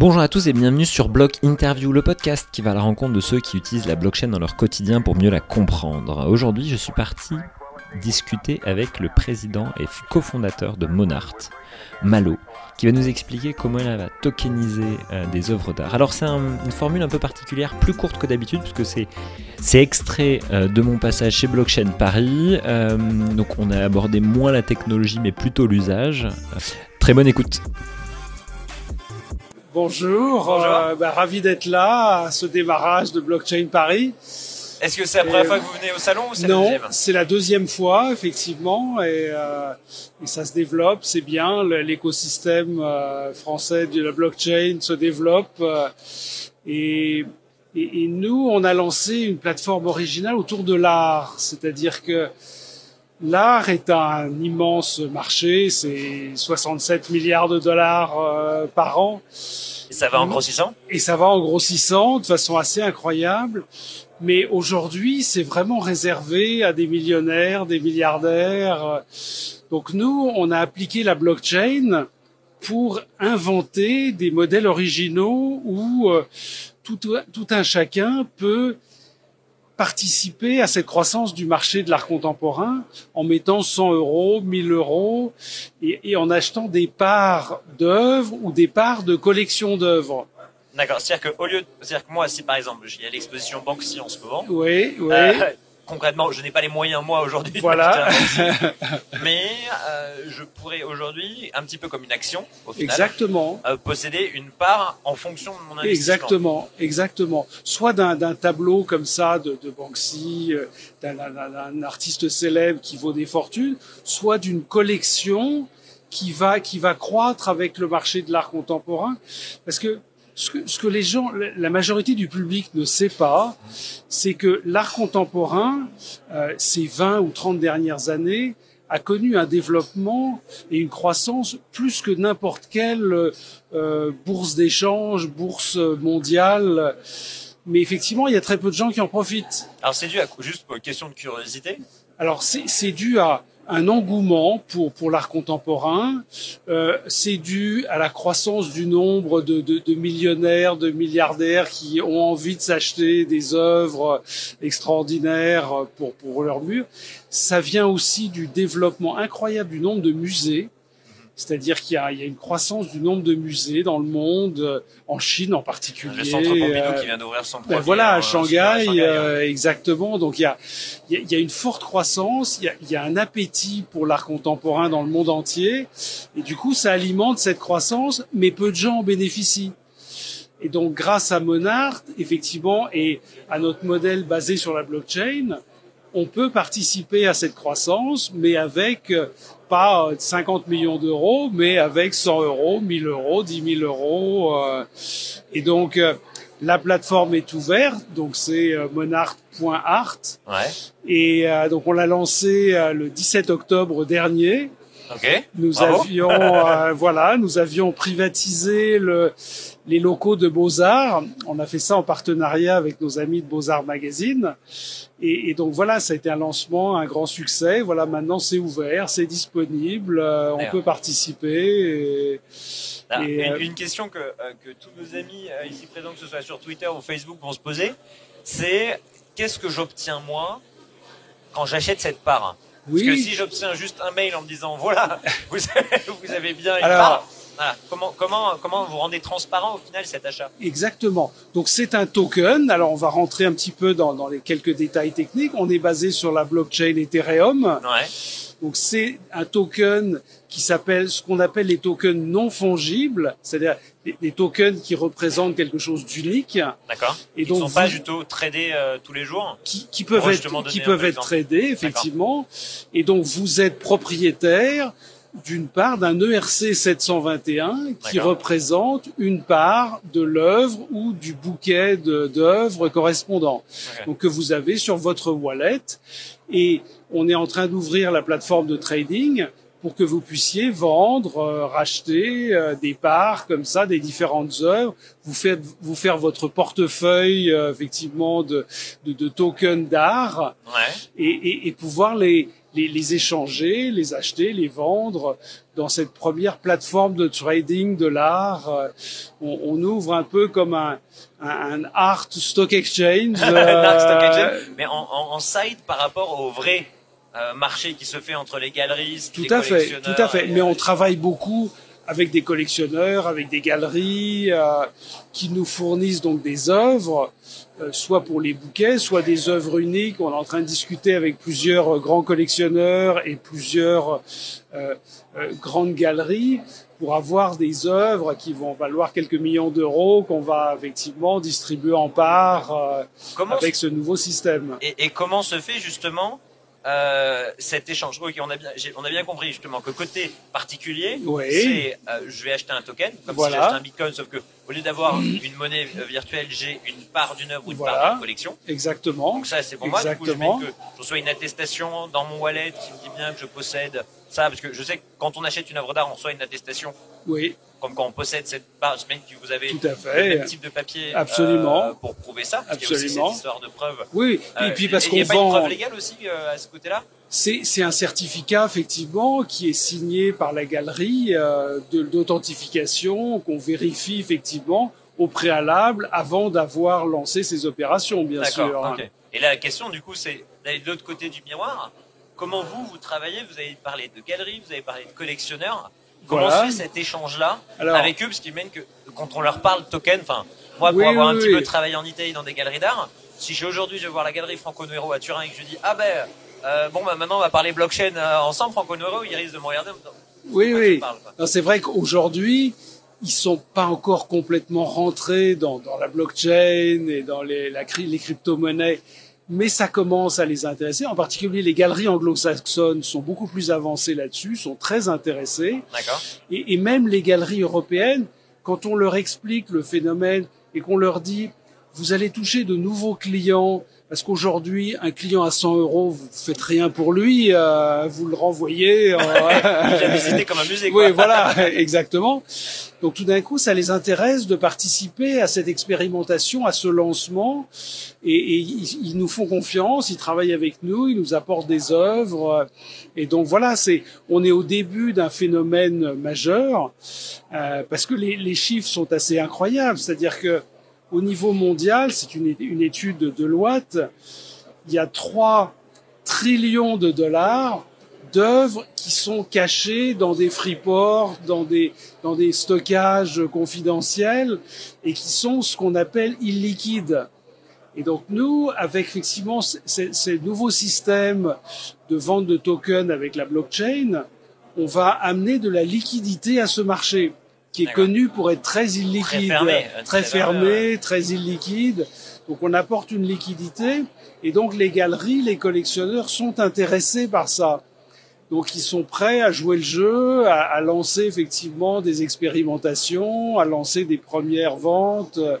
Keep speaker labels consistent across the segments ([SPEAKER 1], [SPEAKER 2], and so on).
[SPEAKER 1] Bonjour à tous et bienvenue sur Block Interview, le podcast qui va à la rencontre de ceux qui utilisent la blockchain dans leur quotidien pour mieux la comprendre. Aujourd'hui, je suis parti discuter avec le président et cofondateur de Monart, Malo, qui va nous expliquer comment elle va tokeniser euh, des œuvres d'art. Alors c'est une formule un peu particulière, plus courte que d'habitude, puisque c'est, extrait euh, de mon passage chez Blockchain Paris. Euh, donc on a abordé moins la technologie, mais plutôt l'usage. très bonne écoute.
[SPEAKER 2] Bonjour, bah, ravi d'être là à ce démarrage de Blockchain Paris.
[SPEAKER 3] Est-ce que c'est la première fois que vous venez au salon ou c'est
[SPEAKER 2] la
[SPEAKER 3] deuxième
[SPEAKER 2] c'est la deuxième fois effectivement et, euh, et ça se développe, c'est bien. L'écosystème euh, français de la blockchain se développe euh, et, et, nous on a lancé une plateforme originale autour de l'art, c'est-à-dire que L'art est un immense marché, c'est 67 milliards de dollars euh, par an.
[SPEAKER 3] Et ça va en grossissant?
[SPEAKER 2] Et ça va en grossissant de façon assez incroyable. Mais aujourd'hui, c'est vraiment réservé à des millionnaires, des milliardaires. Donc nous, on a appliqué la blockchain pour inventer des modèles originaux où euh, tout, tout un chacun peut participer à cette croissance du marché de l'art contemporain en mettant 100 euros, 1000 euros et, et en achetant des parts d'œuvres ou des parts de collections d'œuvres.
[SPEAKER 3] D'accord. C'est-à-dire que au lieu, c'est-à-dire que moi, si par exemple, il y a l'exposition Banksy en ce moment.
[SPEAKER 2] Oui, oui.
[SPEAKER 3] Euh, concrètement, je n'ai pas les moyens moi aujourd'hui.
[SPEAKER 2] Voilà.
[SPEAKER 3] mais euh, je pourrais aujourd'hui, un petit peu comme une action, au final,
[SPEAKER 2] exactement,
[SPEAKER 3] euh, posséder une part en fonction de mon investissement.
[SPEAKER 2] Exactement, exactement. Soit d'un tableau comme ça de, de Banksy, euh, d'un artiste célèbre qui vaut des fortunes, soit d'une collection qui va qui va croître avec le marché de l'art contemporain, parce que ce que, ce que, les gens, la majorité du public ne sait pas, c'est que l'art contemporain, euh, ces 20 ou 30 dernières années, a connu un développement et une croissance plus que n'importe quelle euh, bourse d'échange, bourse mondiale. Mais effectivement, il y a très peu de gens qui en profitent.
[SPEAKER 3] Alors c'est dû à juste pour une question de curiosité?
[SPEAKER 2] Alors c'est dû à un engouement pour pour l'art contemporain. Euh, c'est dû à la croissance du nombre de, de, de, millionnaires, de milliardaires qui ont envie de s'acheter des œuvres extraordinaires pour pour leur mur. Ça vient aussi du développement incroyable du nombre de musées c'est-à-dire qu'il y, y, a une croissance du nombre de musées dans le monde, en Chine en particulier. Le
[SPEAKER 3] centre Pompidou euh, qui vient d'ouvrir son
[SPEAKER 2] ben voilà, à Shanghai, Shanghai euh, exactement. Donc il y a, il y a une forte croissance, il y a, il y a un appétit pour l'art contemporain dans le monde entier, et du coup ça alimente cette croissance, mais peu de gens en bénéficient. Et donc grâce à Monart, effectivement, et à notre modèle basé sur la blockchain, on peut participer à cette croissance, mais avec pas 50 millions d'euros, mais avec 100 euros, 1000 euros, 10 000 euros. Euh, et donc, euh, la plateforme est ouverte, donc c'est euh, monart.art.
[SPEAKER 3] Ouais.
[SPEAKER 2] Et donc, on l'a lancé le 17 octobre dernier.
[SPEAKER 3] Okay.
[SPEAKER 2] Nous
[SPEAKER 3] Bravo.
[SPEAKER 2] avions, voilà, nous avions privatisé le, les locaux de Beaux-Arts. On a fait ça en partenariat avec nos amis de Beaux-Arts Magazine. Et, et, donc voilà, ça a été un lancement, un grand succès. Voilà, maintenant c'est ouvert, c'est disponible, euh, on peut participer. Et,
[SPEAKER 3] ah, et, une, euh, une, question que, euh, que, tous nos amis euh, ici présents, que ce soit sur Twitter ou Facebook, vont se poser, c'est qu'est-ce que j'obtiens moi quand j'achète cette part?
[SPEAKER 2] Oui.
[SPEAKER 3] Parce que si j'obtiens juste un mail en me disant voilà, vous avez, vous avez bien une
[SPEAKER 2] Alors,
[SPEAKER 3] part. Voilà. Comment, comment, comment vous rendez transparent au final cet achat?
[SPEAKER 2] Exactement. Donc c'est un token. Alors on va rentrer un petit peu dans, dans, les quelques détails techniques. On est basé sur la blockchain Ethereum.
[SPEAKER 3] Ouais.
[SPEAKER 2] Donc c'est un token qui s'appelle ce qu'on appelle les tokens non fongibles, c'est-à-dire des, tokens qui représentent quelque chose d'unique.
[SPEAKER 3] D'accord. Et donc, ne sont vous, pas du tout tradés euh, tous les jours.
[SPEAKER 2] Qui, qui peuvent être, qui peuvent être tradés effectivement. Et donc vous êtes propriétaire d'une part d'un ERC 721 qui représente une part de l'œuvre ou du bouquet d'œuvres correspondant.
[SPEAKER 3] Okay.
[SPEAKER 2] donc que vous avez sur votre wallet. Et on est en train d'ouvrir la plateforme de trading pour que vous puissiez vendre, euh, racheter euh, des parts comme ça, des différentes œuvres, vous faites vous faire votre portefeuille euh, effectivement de, de, de tokens d'art.
[SPEAKER 3] Ouais.
[SPEAKER 2] et, et, et, pouvoir les les, les échanger, les acheter, les vendre dans cette première plateforme de trading de l'art. Euh, On, on ouvre un peu comme un, un, un art stock exchange.
[SPEAKER 3] Dark Stock
[SPEAKER 2] euh,
[SPEAKER 3] Exchange, mais en, en, en side par rapport au vrai euh, marché qui se fait entre les galeries,
[SPEAKER 2] Tout
[SPEAKER 3] les
[SPEAKER 2] à fait, tout à fait. Mais on travaille beaucoup avec des collectionneurs, avec des galeries euh, qui nous fournissent donc des œuvres, euh, soit pour les bouquets, soit des œuvres uniques. On est en train de discuter avec plusieurs euh, grands collectionneurs et plusieurs euh, euh, grandes galeries pour avoir des œuvres qui vont valoir quelques millions d'euros qu'on va effectivement distribuer en parts euh, avec ce nouveau système.
[SPEAKER 3] Et, et comment se fait justement euh, cet échange Ok, on a bien, on a bien compris justement que côté particulier,
[SPEAKER 2] Oui.
[SPEAKER 3] c'est euh, je vais acheter un token, comme
[SPEAKER 2] Voilà.
[SPEAKER 3] si j'achetais un bitcoin, sauf que au lieu d'avoir une monnaie euh, virtuelle, j'ai une part d'une œuvre ou une
[SPEAKER 2] Voilà.
[SPEAKER 3] part d'une collection.
[SPEAKER 2] Exactement.
[SPEAKER 3] Donc ça, c'est pour moi. Du coup, je mets que je reçois une attestation dans mon wallet qui me dit bien que je possède ça, parce que je sais que quand on achète une œuvre d'art, on reçoit une attestation
[SPEAKER 2] Oui,
[SPEAKER 3] comme quand on possède cette part. J'imagine que vous avez
[SPEAKER 2] tout à
[SPEAKER 3] le
[SPEAKER 2] fait.
[SPEAKER 3] même type de papier
[SPEAKER 2] Absolument.
[SPEAKER 3] euh, pour prouver ça. Parce qu'il y a aussi
[SPEAKER 2] Absolument.
[SPEAKER 3] cette histoire de preuve.
[SPEAKER 2] Oui,
[SPEAKER 3] Euh,
[SPEAKER 2] et puis parce
[SPEAKER 3] Il
[SPEAKER 2] qu'on
[SPEAKER 3] n'y a pas une
[SPEAKER 2] vend,
[SPEAKER 3] preuve légale aussi euh, à ce côté-là?
[SPEAKER 2] C'est un certificat effectivement qui est signé par la galerie euh, d'authentification qu'on vérifie effectivement au préalable avant d'avoir lancé ces opérations, bien sûr.
[SPEAKER 3] D'accord. ok. Et là, la question, du coup, c'est d'aller de l'autre côté du miroir. Comment vous, vous travaillez? Vous avez parlé de galeries, vous avez parlé de collectionneurs. Comment
[SPEAKER 2] Voilà.
[SPEAKER 3] se fait cet échange-là avec eux Parce qu'ils mènent que quand on leur parle token, enfin, moi, pour
[SPEAKER 2] Oui,
[SPEAKER 3] avoir
[SPEAKER 2] oui,
[SPEAKER 3] un petit
[SPEAKER 2] oui.
[SPEAKER 3] peu travaillé en Italie dans des galeries d'art, si j'ai aujourd'hui, je vais voir la galerie Franco Nuero à Turin et que je dis, ah ben, euh, bon, bah, maintenant, on va parler blockchain euh, ensemble, Franco Nuero, il risque de me regarder
[SPEAKER 2] oui, oui. C'est vrai qu'aujourd'hui, ils sont pas encore complètement rentrés dans, dans la blockchain et dans les, la, les crypto-monnaies, mais ça commence à les intéresser. En particulier, les galeries anglo-saxonnes sont beaucoup plus avancées là-dessus, sont très intéressées.
[SPEAKER 3] D'accord.
[SPEAKER 2] Et, et même les galeries européennes, quand on leur explique le phénomène et qu'on leur dit, vous allez toucher de nouveaux clients, parce qu'aujourd'hui, un client à 100 euros, vous faites rien pour lui, euh, vous le renvoyez. euh,
[SPEAKER 3] J'ai visité comme un musée, quoi.
[SPEAKER 2] oui, voilà, exactement. Donc tout d'un coup, ça les intéresse de participer à cette expérimentation, à ce lancement, et, et ils, ils nous font confiance, ils travaillent avec nous, ils nous apportent des œuvres, et donc voilà, c'est, on est au début d'un phénomène majeur, euh, parce que les, les chiffres sont assez incroyables, c'est-à-dire que au niveau mondial, c'est une, étude de Deloitte, il y a 3 trillions de dollars d'œuvres qui sont cachées dans des freeports, dans des, dans des stockages confidentiels et qui sont ce qu'on appelle illiquides. Et donc nous, avec effectivement ces nouveaux systèmes de vente de tokens avec la blockchain, on va amener de la liquidité à ce marché qui est connu pour être très illiquide,
[SPEAKER 3] fermé, euh,
[SPEAKER 2] très fermé,
[SPEAKER 3] fermé,
[SPEAKER 2] très illiquide. Donc on apporte une liquidité et donc les galeries, les collectionneurs sont intéressés par ça. Donc ils sont prêts à jouer le jeu, à, à lancer effectivement des expérimentations, à lancer des premières ventes. euh,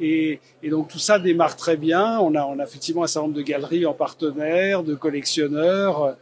[SPEAKER 2] Et, et donc tout ça démarre très bien. On a, on a effectivement un certain nombre de galeries en partenaire, de collectionneurs. euh,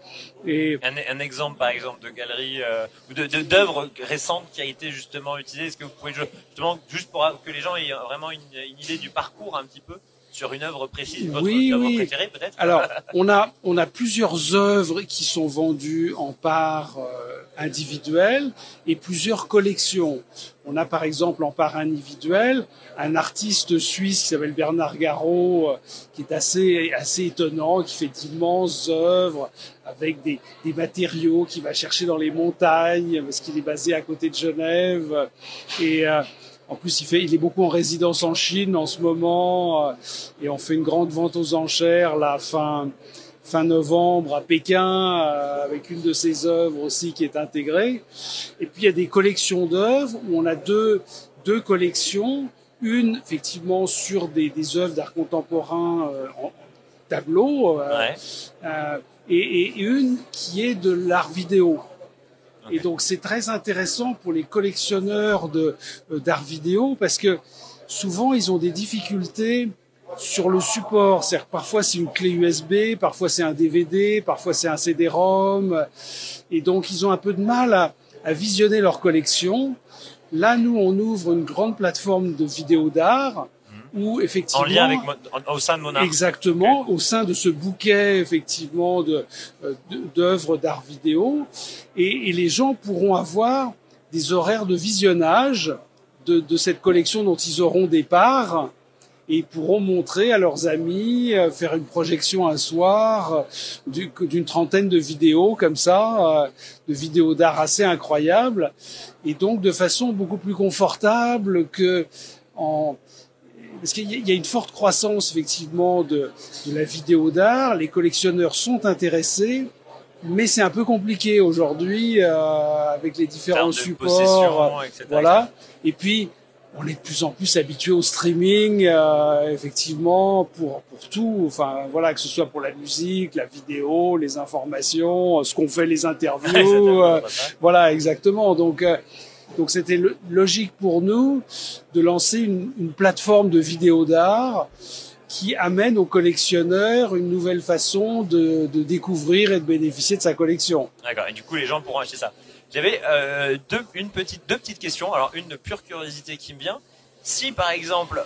[SPEAKER 2] Et
[SPEAKER 3] Un, un exemple, par exemple, de galerie euh, ou de d'œuvre récente qui a été justement utilisée. Est-ce que vous pouvez justement juste pour que les gens aient vraiment une, une idée du parcours un petit peu? Sur une œuvre précise, votre
[SPEAKER 2] Oui,
[SPEAKER 3] œuvre
[SPEAKER 2] oui.
[SPEAKER 3] préférée peut-être?
[SPEAKER 2] Alors, on a, on a plusieurs œuvres qui sont vendues en parts euh, individuelles et plusieurs collections. On a par exemple en part individuelle un artiste suisse qui s'appelle Bernard Garot, euh, qui est assez, assez étonnant, qui fait d'immenses œuvres avec des, des matériaux qu'il va chercher dans les montagnes, parce qu'il est basé à côté de Genève. Et euh, en plus, il, fait, il est beaucoup en résidence en Chine en ce moment. euh, et on fait une grande vente aux enchères là fin fin novembre à Pékin euh, avec une de ses œuvres aussi qui est intégrée. Et puis il y a des collections d'œuvres où on a deux deux collections, une effectivement sur des, des œuvres d'art contemporain euh, en tableau euh,
[SPEAKER 3] Ouais.
[SPEAKER 2] et, et une qui est de l'art vidéo. Et donc c'est très intéressant pour les collectionneurs de euh, d'art vidéo parce que souvent ils ont des difficultés sur le support. C'est-à-dire parfois c'est une clé USB, parfois c'est un DVD, parfois c'est un CD-ROM, et donc ils ont un peu de mal à, à visionner leur collection. Là, nous, on ouvre une grande plateforme de vidéos d'art où effectivement
[SPEAKER 3] En lien avec au sein de Monarch.
[SPEAKER 2] Exactement, au sein de ce bouquet effectivement de euh, d'œuvres d'art vidéo, et, et les gens pourront avoir des horaires de visionnage de, de cette collection dont ils auront des parts et ils pourront montrer à leurs amis, euh, faire une projection un soir euh, du- d'une trentaine de vidéos comme ça, euh, de vidéos d'art assez incroyables, et donc de façon beaucoup plus confortable que en parce qu'il y a- une forte croissance effectivement de, de la vidéo d'art. Les collectionneurs sont intéressés, mais c'est un peu compliqué aujourd'hui euh, avec les différents supports.
[SPEAKER 3] possession, etc.
[SPEAKER 2] Voilà. Et puis, on est de plus en plus habitué au streaming, euh, effectivement, pour, pour tout. Enfin, voilà, que ce soit pour la musique, la vidéo, les informations, euh, ce qu'on fait, les interviews. euh, voilà, exactement. Donc, euh, donc c'était lo- logique pour nous de lancer une, une plateforme de vidéo d'art qui amène aux collectionneurs une nouvelle façon de, de découvrir et de bénéficier de sa collection.
[SPEAKER 3] D'accord. Et du coup, les gens pourront acheter ça. J'avais euh, deux, une petite, deux petites questions. Alors, une de pure curiosité qui me vient. Si, par exemple,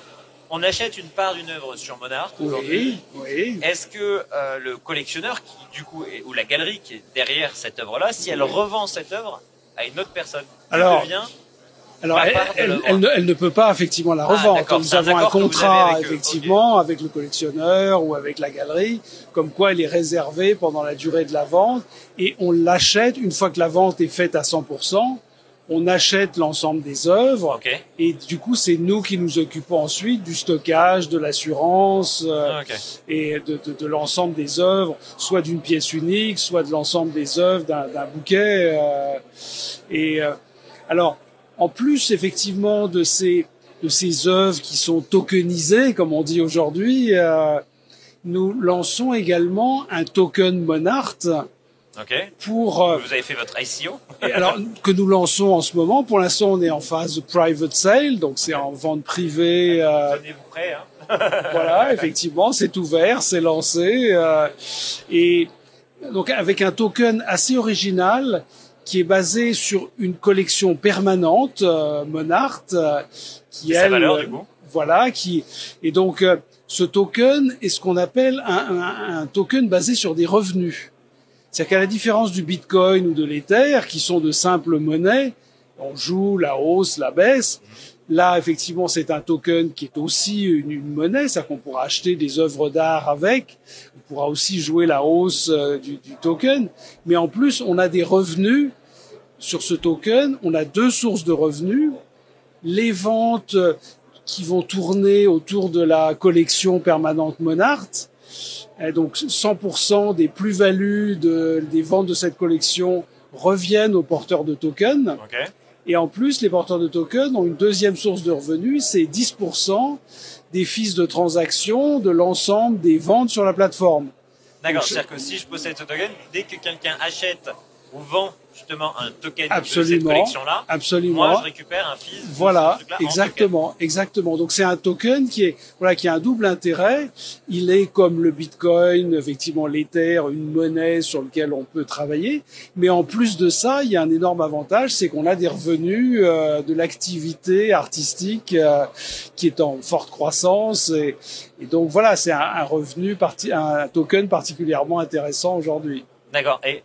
[SPEAKER 3] on achète une part d'une œuvre sur Monarch aujourd'hui,
[SPEAKER 2] Oui, oui.
[SPEAKER 3] est-ce que euh, le collectionneur, qui du coup, est, ou la galerie qui est derrière cette œuvre-là, si elle revend cette œuvre à une autre personne, elle
[SPEAKER 2] Alors,
[SPEAKER 3] devient
[SPEAKER 2] Alors, elle, elle- elle ne, elle ne peut pas effectivement la
[SPEAKER 3] Ah,
[SPEAKER 2] revendre.
[SPEAKER 3] d'accord,
[SPEAKER 2] Nous
[SPEAKER 3] un
[SPEAKER 2] avons un contrat
[SPEAKER 3] avec eux.
[SPEAKER 2] effectivement avec le collectionneur ou avec la galerie, comme quoi elle est réservée pendant la durée de la vente et on l'achète une fois que la vente est faite à 100%. On achète l'ensemble des œuvres et du coup c'est nous qui nous occupons ensuite du stockage, de l'assurance euh,
[SPEAKER 3] Ah,
[SPEAKER 2] et de, de, de l'ensemble des œuvres, soit d'une pièce unique, soit de l'ensemble des œuvres d'un d'un bouquet. euh, et euh, alors, en plus effectivement de ces de ces œuvres qui sont tokenisées, comme on dit aujourd'hui, euh, nous lançons également un token Monart
[SPEAKER 3] Ok.
[SPEAKER 2] pour euh,
[SPEAKER 3] Vous avez fait votre ICO
[SPEAKER 2] et alors que nous lançons en ce moment. Pour l'instant, on est en phase de private sale, donc c'est en vente privée. euh,
[SPEAKER 3] Tenez-vous prêt, hein
[SPEAKER 2] voilà, effectivement, c'est ouvert, c'est lancé. euh, et donc avec un token assez original qui est basé sur une collection permanente euh, Monart, euh, qui
[SPEAKER 3] sa valeur,
[SPEAKER 2] euh,
[SPEAKER 3] du coup
[SPEAKER 2] voilà, qui et donc euh, ce token est ce qu'on appelle un, un- un token basé sur des revenus. C'est-à-dire qu'à la différence du Bitcoin ou de l'Ether, qui sont de simples monnaies, on joue la hausse, la baisse. Là, effectivement, c'est un token qui est aussi une, une monnaie, c'est-à-dire qu'on pourra acheter des œuvres d'art avec. Pourra aussi jouer la hausse euh, du, token. Mais en plus, on a des revenus sur ce token. On a deux sources de revenus. Les ventes euh, qui vont tourner autour de la collection permanente Monart. Donc 100% des plus-values de, des ventes de cette collection reviennent aux porteurs de tokens.
[SPEAKER 3] Ok.
[SPEAKER 2] Et en plus, les porteurs de tokens ont une deuxième source de revenus, c'est 10% des fils de transaction de l'ensemble des ventes sur la plateforme.
[SPEAKER 3] D'accord. C'est-à-dire que si je possède ce token, dès que quelqu'un achète ou vend justement un token de cette
[SPEAKER 2] Absolument.
[SPEAKER 3] collection-là,
[SPEAKER 2] Absolument.
[SPEAKER 3] moi je récupère un fils.
[SPEAKER 2] Voilà, exactement, exactement. Donc c'est un token qui est voilà qui a un double intérêt. Il est comme le Bitcoin, effectivement l'Ether, une monnaie sur laquelle on peut travailler. Mais en plus de ça, il y a un énorme avantage, c'est qu'on a des revenus euh, de l'activité artistique euh, qui est en forte croissance. Et, et donc voilà, c'est un, un revenu parti, un token particulièrement intéressant aujourd'hui.
[SPEAKER 3] D'accord. Et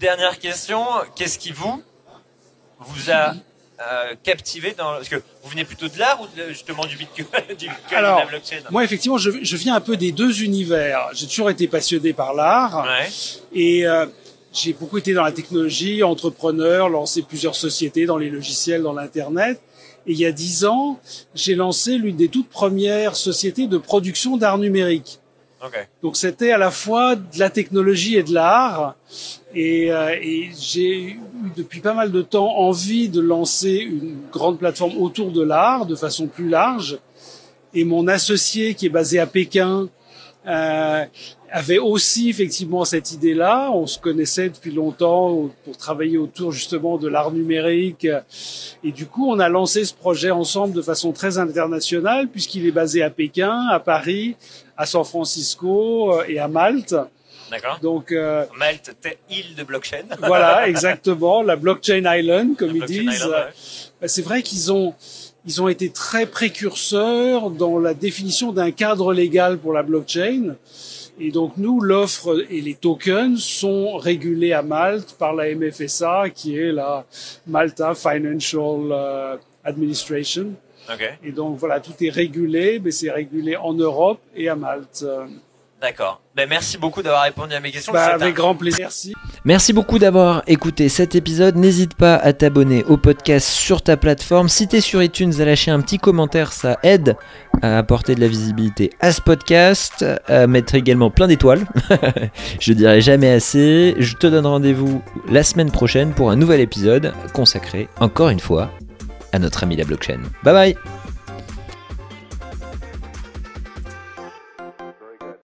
[SPEAKER 3] dernière question, qu'est-ce qui vous vous a euh, captivé dans parce que vous venez plutôt de l'art ou de- justement du Bitcoin, du Bitcoin
[SPEAKER 2] Alors,
[SPEAKER 3] de la blockchain
[SPEAKER 2] Moi, effectivement, je, je viens un peu des deux univers. J'ai toujours été passionné par l'art.
[SPEAKER 3] Ouais.
[SPEAKER 2] Et euh, j'ai beaucoup été dans la technologie, entrepreneur, lancé plusieurs sociétés dans les logiciels, dans l'Internet. Et il y a dix ans, j'ai lancé l'une des toutes premières sociétés de production d'art numérique.
[SPEAKER 3] Ok.
[SPEAKER 2] Donc c'était à la fois de la technologie et de l'art. Et, euh, et j'ai eu depuis pas mal de temps envie de lancer une grande plateforme autour de l'art de façon plus large. Et mon associé qui est basé à Pékin euh, avait aussi effectivement cette idée-là. On se connaissait depuis longtemps pour travailler autour justement de l'art numérique. Et du coup, on a lancé ce projet ensemble de façon très internationale puisqu'il est basé à Pékin, à Paris, à San Francisco euh, et à Malte.
[SPEAKER 3] D'accord.
[SPEAKER 2] Donc euh,
[SPEAKER 3] Malte, île de blockchain.
[SPEAKER 2] voilà, exactement, la blockchain island, comme
[SPEAKER 3] La
[SPEAKER 2] ils disent.
[SPEAKER 3] ouais.
[SPEAKER 2] C'est vrai qu'ils ont ils ont été très précurseurs dans la définition d'un cadre légal pour la blockchain. Et donc nous, l'offre et les tokens sont régulés à Malte par la MFSA, qui est la Malta Financial euh, Administration.
[SPEAKER 4] Ok.
[SPEAKER 2] Et donc voilà, tout est régulé, mais c'est régulé en Europe et à Malte.
[SPEAKER 4] D'accord. Ben, merci beaucoup d'avoir répondu à mes questions.
[SPEAKER 2] Bah, avec
[SPEAKER 4] un-
[SPEAKER 2] grand plaisir. Merci.
[SPEAKER 3] Merci beaucoup d'avoir écouté cet épisode. N'hésite pas à t'abonner au podcast sur ta plateforme. Si t'es sur iTunes, à lâcher un petit commentaire, ça aide à apporter de la visibilité à ce podcast, à mettre également plein d'étoiles. Je dirai jamais assez. Je te donne rendez-vous la semaine prochaine pour un nouvel épisode consacré, encore une fois, à notre ami la blockchain. Bye bye